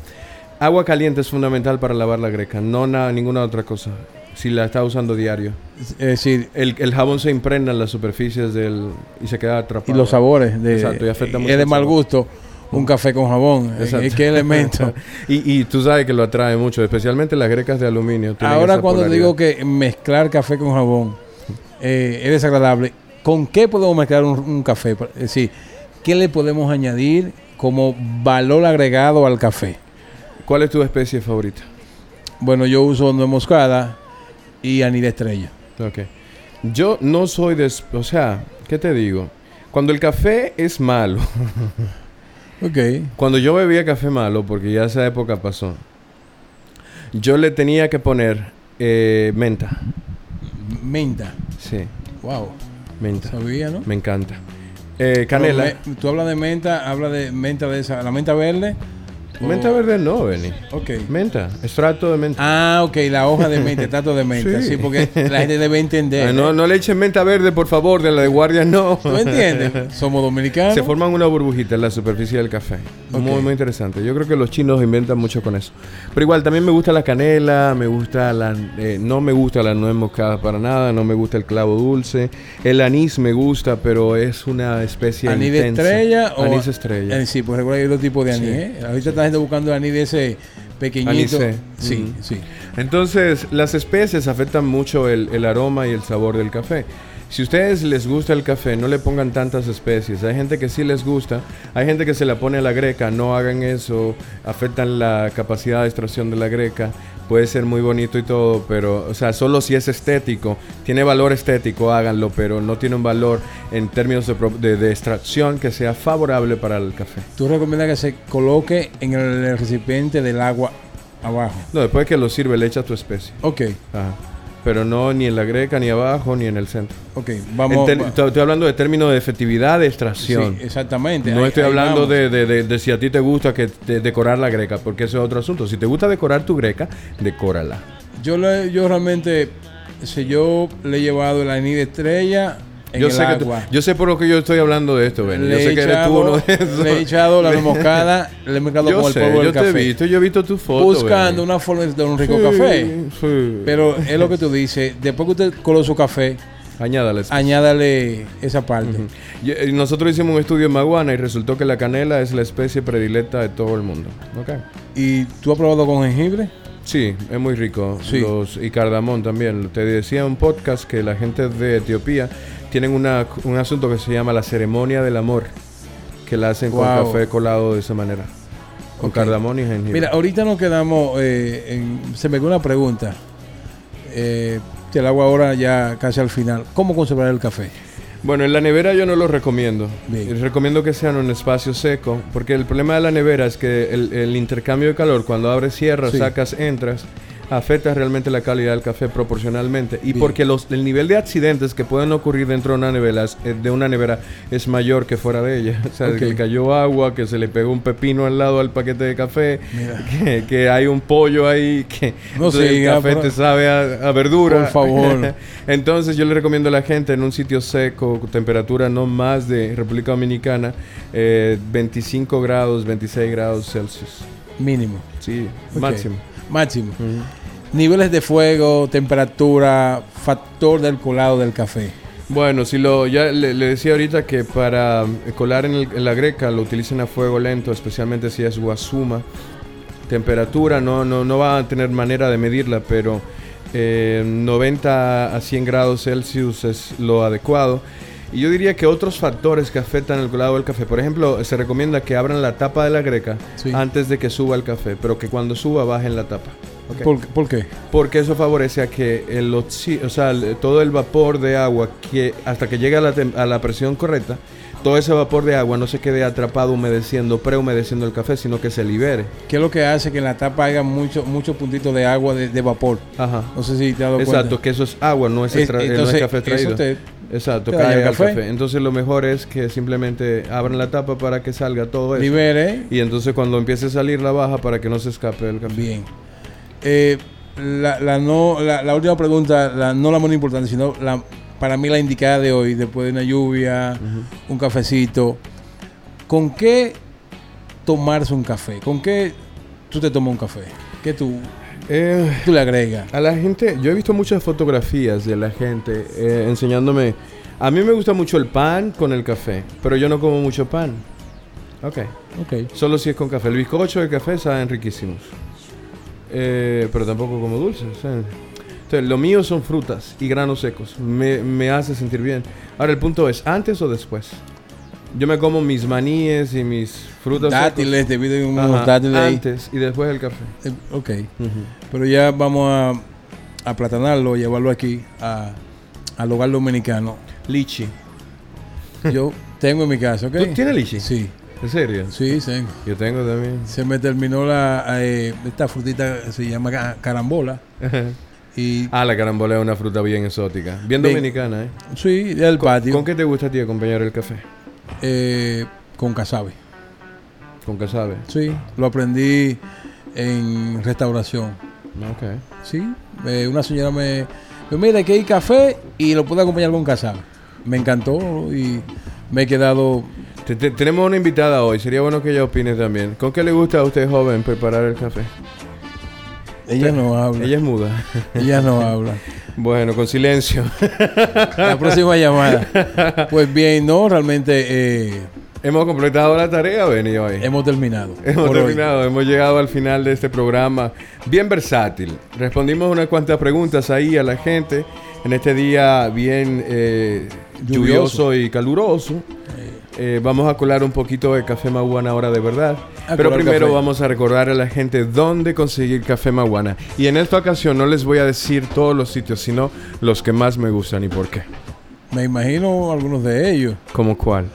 Agua caliente es fundamental para lavar la greca, no nada, ninguna otra cosa. Si la está usando diario. Es decir, El, el jabón se impregna en las superficies del y se queda y atrapado. los sabores. De, Exacto, y afecta mucho Es de mal sabor. gusto un café con jabón. Exacto. ¿En qué elemento? y, y tú sabes que lo atrae mucho, especialmente las grecas de aluminio. Ahora cuando polaridad. digo que mezclar café con jabón eh, es desagradable, ¿con qué podemos mezclar un, un café? Es decir, ¿qué le podemos añadir como valor agregado al café? ¿Cuál es tu especie favorita? Bueno, yo uso nuez moscada y de estrella. Ok. Yo no soy de... O sea, ¿qué te digo? Cuando el café es malo, Ok. Cuando yo bebía café malo, porque ya esa época pasó, yo le tenía que poner eh, menta. Menta. Sí, Wow. menta. Sabía, ¿no? Me encanta. Eh, canela. Me- tú hablas de menta, habla de menta de esa, la menta verde. O- Menta verde no, Benny. Ok. Menta, extracto de menta. Ah, ok, la hoja de menta, trato de menta. Sí. Sí, porque la gente debe entender. Ah, no, no le echen menta verde, por favor, de la de guardia no. ¿Tú entiendes? Somos dominicanos. Se forman una burbujita en la superficie del café. Muy, muy interesante. Yo creo que los chinos inventan mucho con eso. Pero igual, también me gusta la canela, me gusta la... eh, no me gusta la nuez moscada para nada, no me gusta el clavo dulce. El anís me gusta, pero es una especie ¿Anís de estrella o Anís estrella. Eh, sí, pues recuerda que hay dos tipos de anís. Sí. ¿eh? Ahorita está gente buscando anís de ese pequeñito. Anisé. Sí, Mm. sí. Entonces, las especies afectan mucho el, el aroma y el sabor del café. Si ustedes les gusta el café, no le pongan tantas especies. Hay gente que sí les gusta, hay gente que se la pone a la greca, no hagan eso, afectan la capacidad de extracción de la greca. Puede ser muy bonito y todo, pero, o sea, solo si es estético, tiene valor estético, háganlo, pero no tiene un valor en términos de, de- de extracción que sea favorable para el café. Tú recomiendas que se coloque en el recipiente del agua abajo. No, después que lo sirve, le echas tu especie. Ok, Ajá. Pero no ni en la greca, ni abajo, ni en el centro. ok. Vamos. estoy hablando de términos de efectividad de sí, extracción. exactamente. no ahí- estoy ahí hablando de, de- de- de si a ti te gusta que te- decorar la greca, porque eso es otro asunto. Si te gusta decorar tu greca, decórala. Yo, le- yo realmente, si yo le he llevado el anís de estrella en Yo el sé, que yo sé por lo que yo estoy hablando de esto, Ben. Yo sé que eres tú uno de esos. Le he echado la moscada, le he mezclado Yo con el sé, polvo yo del te he café. visto, yo he visto tu foto. buscando una forma de un rico Sí, café. sí. Pero es lo que tú dices, después que usted coló su café, Añádale. añádale esa parte. Y nosotros hicimos un estudio en Maguana y resultó que la canela es la especie predilecta de todo el mundo. Ok. ¿Y tú has probado con jengibre? Sí, es muy rico. Sí. Los, y cardamón también. Te decía en un podcast que la gente de Etiopía tienen una, un asunto que se llama la ceremonia del amor, que la hacen con café colado de esa manera. Con Ok. cardamón y jengibre. Mira, ahorita nos quedamos eh, en... Se me quedó una pregunta. Eh, te la hago ahora ya casi al final. ¿Cómo conservar el café? Bueno, en la nevera yo no lo recomiendo. Bien. Y Recomiendo que sea en un espacio seco, porque el problema de la nevera es que el, el intercambio de calor, cuando abres, cierras, Sí. sacas, entras, afecta realmente la calidad del café proporcionalmente. Y Bien. porque los, el nivel de accidentes que pueden ocurrir dentro de una nevera, es- eh, de una nevera es mayor que fuera de ella. O sea, Ok. que le cayó agua, que se le pegó un pepino al lado del paquete de café, que, que hay un pollo ahí, que No el café por- te sabe a, a verdura. Por favor. Entonces yo le recomiendo a la gente en un sitio seco, temperatura no más de República Dominicana, eh, 25 grados, 26 grados Celsius. Mínimo. Sí, máximo. Máximo. Niveles de fuego, temperatura, factor del colado del café. Bueno, si lo ya le, le decía ahorita que para eh, colar en, el- en la greca lo utilicen a fuego lento, especialmente si es guasuma. Temperatura no, no, no va a tener manera de medirla, pero eh, 90 a 100 grados Celsius es lo adecuado. Y yo diría que otros factores que afectan el colado del café, por ejemplo, se recomienda que abran la tapa de la greca Sí. antes de que suba el café, pero que cuando suba bajen la tapa. ¿Por, por qué? Porque eso favorece a que el oxi- o sea, el- todo el vapor de agua que hasta que llegue a la, a la presión correcta, todo ese vapor de agua no se quede atrapado humedeciendo, prehumedeciendo el café, sino que se libere. ¿Qué es lo que hace que en la tapa haya muchos muchos puntitos de agua de, de vapor? Ajá. No sé si te has dado Exacto, cuenta. que eso es agua, no es, Es- eh, no es entonces, café eso extraído. te- Exacto, cae el al café. café. Entonces lo mejor es que simplemente abran la tapa para que salga todo eso. Libere. Y entonces cuando empiece a salir la baja para que no se escape el café. Bien. Eh, la, la no, la, la última pregunta, la, no la más importante, sino la, para mí la indicada de hoy, después de una lluvia, un cafecito. ¿Con qué tomarse un café? ¿Con qué tú te tomas un café? ¿Qué tú, Eh, tú le agregas? A la gente, yo he visto muchas fotografías de la gente eh, enseñándome. A mí me gusta mucho el pan con el café, pero yo no como mucho pan. Ok. Ok. Solo si es con café. El bizcocho y el café saben riquísimos. Eh, pero tampoco como dulces. ¿saben? Entonces, lo mío son frutas y granos secos. Me, me hace sentir bien. Ahora, el punto es, ¿antes o después? Yo me como mis maníes y mis frutas Dátiles, te secos. unos dátiles ahí. antes y después el café. Eh, ok. Pero ya vamos a, a platanarlo, llevarlo aquí a, al hogar dominicano. Lichi. Yo tengo en mi casa, ¿ok? ¿Tú tienes lichi? Sí, ¿En serio? sí, tengo. Yo tengo también. Se me terminó la eh, esta frutita se llama ca- carambola y ah, la carambola es una fruta bien exótica. Bien, Bien. dominicana, ¿eh? sí, del patio ¿Con qué te gusta a ti acompañar el café? Eh, con casabe. Con casabe. Sí, lo aprendí en restauración. Ok. Sí, eh, una señora me, me mira que hay café y lo puedo acompañar con casabe. Me encantó y me he quedado Te- te- tenemos una invitada hoy. Sería bueno que ella opine también. ¿Con qué le gusta a usted, joven, preparar el café? Ella no habla. Ella es muda. Ella no habla. bueno, con silencio. La próxima llamada. Pues bien, no, realmente eh, Hemos completado la tarea, Benny, hoy. hemos terminado. Hemos hoy. terminado, hemos llegado al final de este programa bien versátil. Respondimos unas cuantas preguntas ahí a la gente en este día bien eh, lluvioso. Lluvioso. y caluroso. Eh, vamos a colar un poquito de café maguana ahora de verdad. A Pero primero café. vamos a recordar a la gente dónde conseguir café maguana. Y en esta ocasión no les voy a decir todos los sitios, sino los que más me gustan y por qué. Me imagino algunos de ellos. ¿Como cuál?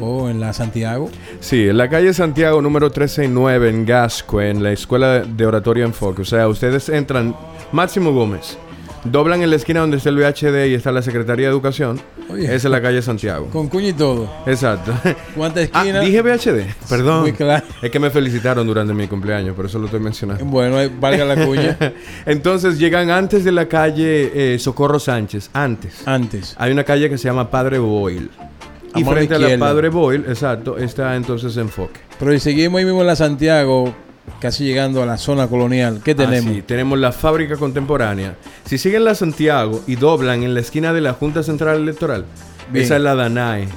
O en la Santiago. Sí, en la calle Santiago número 139 en Gasco, en la Escuela de Oratorio Enfoque. O sea, ustedes entran, Máximo Gómez, Doblan en la esquina donde está el VHD y está la Secretaría de Educación. Oye. Esa es la calle Santiago. Con cuña y todo. Exacto. ¿Cuántas Ah, esquinas? dije VHD. Perdón. Muy claro. Es que me felicitaron durante mi cumpleaños, por eso lo estoy mencionando. Bueno, valga la cuña. Entonces llegan antes de la calle eh, Socorro Sánchez. Antes. Antes. Hay una calle que se llama Padre Boyle. Y frente a la. Padre Boyle, exacto, está entonces Enfoque. Pero y seguimos ahí mismo en la Santiago, casi llegando a la zona colonial. ¿Qué tenemos? Ah, sí, tenemos la fábrica contemporánea. Si siguen la Santiago y doblan en la esquina de la Junta Central Electoral, Bien. esa es la Danae.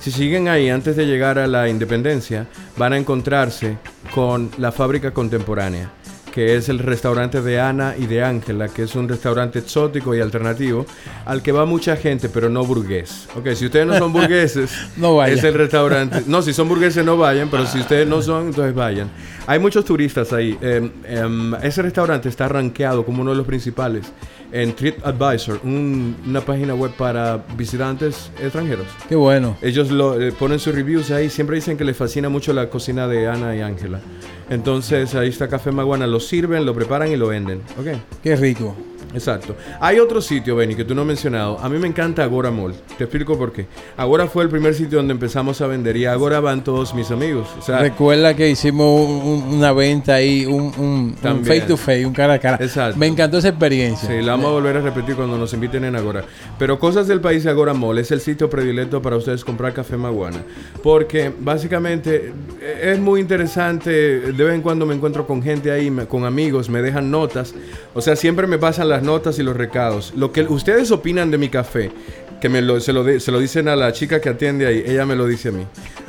Si siguen ahí antes de llegar a la Independencia, van a encontrarse con la fábrica contemporánea, que es el restaurante de Ana y de Ángela, que es un restaurante exótico y alternativo al que va mucha gente, pero no burgués. Ok, si ustedes no son burgueses, No vayan. es el restaurante. No, si son burgueses no vayan, pero si ustedes no son, entonces vayan. Hay muchos turistas ahí. Em, em, ese restaurante está rankeado como uno de los principales en TripAdvisor, un- una página web para visitantes extranjeros. Qué bueno. Ellos lo, eh, ponen sus reviews ahí, siempre dicen que les fascina mucho la cocina de Ana y Ángela. Entonces ahí está Café Maguana, lo sirven, lo preparan y lo venden. Qué rico. Exacto. Hay otro sitio, Benny, que tú no has mencionado. A mí me encanta Agora Mall. Te explico por qué. Agora fue el primer sitio donde empezamos a vender y Agora van todos mis amigos. O sea, Recuerda que hicimos un- un- una venta ahí, un, un, face to face, un cara a cara. Exacto. Me encantó esa experiencia. Sí, la vamos a volver a repetir cuando nos inviten en Agora. Pero Cosas del País de Agora Mall es el sitio predilecto para ustedes comprar café maguana. Porque básicamente eh, es muy interesante. De vez en cuando me encuentro con gente ahí, con amigos, me dejan notas. O sea, siempre me pasan las notas y los recados. Lo que ustedes opinan de mi café, que me lo, se, lo de- se lo dicen a la chica que atiende ahí, ella me lo dice a mí.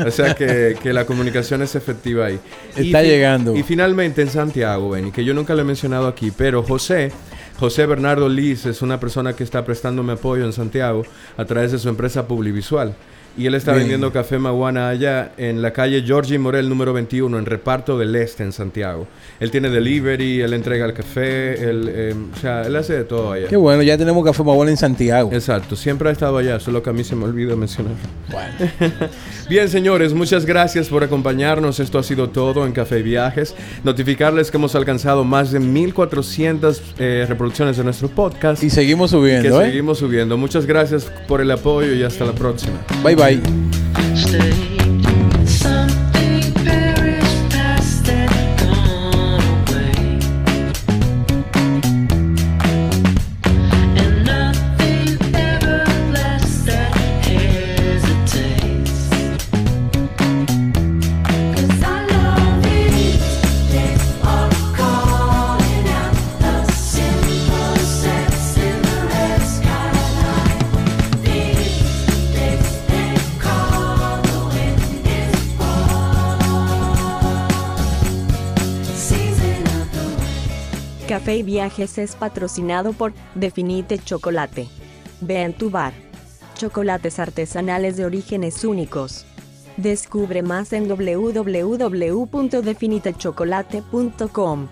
O sea que, que la comunicación es efectiva ahí. Está llegando. Y finalmente en Santiago, Benny, que yo nunca lo he mencionado aquí, pero José, José Bernardo Liz es una persona que está prestándome apoyo en Santiago a través de su empresa Publivisual. Y él está Bien. vendiendo café maguana allá en la calle Georgie Morel número 21 en Reparto del Este en Santiago. Él tiene delivery, él entrega el café, él, eh, o sea, él hace de todo allá. Qué bueno, ya tenemos Café Maguana en Santiago. Exacto, siempre ha estado allá, solo que a mí se me olvida mencionar. Bueno. Bien, señores, muchas gracias por acompañarnos. Esto ha sido todo en Café y Viajes. Notificarles que hemos alcanzado más de 1400 eh, reproducciones de nuestro podcast. Y seguimos que subiendo, ¿eh? seguimos subiendo. Muchas gracias por el apoyo y hasta la próxima. Bye bye. bye. Stay. Viajes es patrocinado por Definite Chocolate. Ve en tu bar. Chocolates artesanales de orígenes únicos. Descubre más en www.definitechocolate.com.